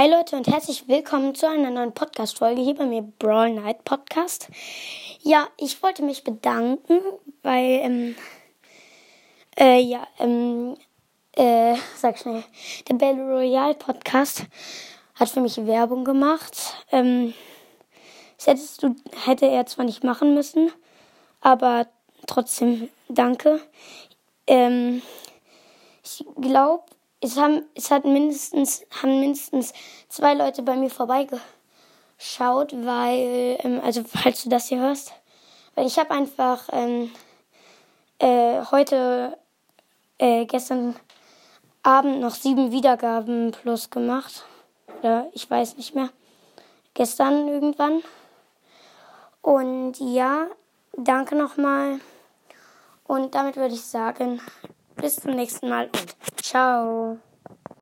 Hi Leute und herzlich willkommen zu einer neuen Podcast-Folge hier bei mir Brawl Night Podcast. Ja, ich wollte mich bedanken, weil, ähm, äh, ja, ähm, äh, sag schnell, der Battle Royale Podcast hat für mich Werbung gemacht. Ähm, das hättest du, hätte er zwar nicht machen müssen, aber trotzdem danke. Ähm, ich glaube, es haben, es hat mindestens, haben mindestens zwei Leute bei mir vorbeigeschaut, weil, ähm, also falls du das hier hörst, weil ich habe einfach ähm, äh, heute, äh, gestern Abend noch sieben Wiedergaben plus gemacht. Oder ich weiß nicht mehr. Gestern irgendwann. Und ja, danke nochmal. Und damit würde ich sagen, bis zum nächsten Mal und 早。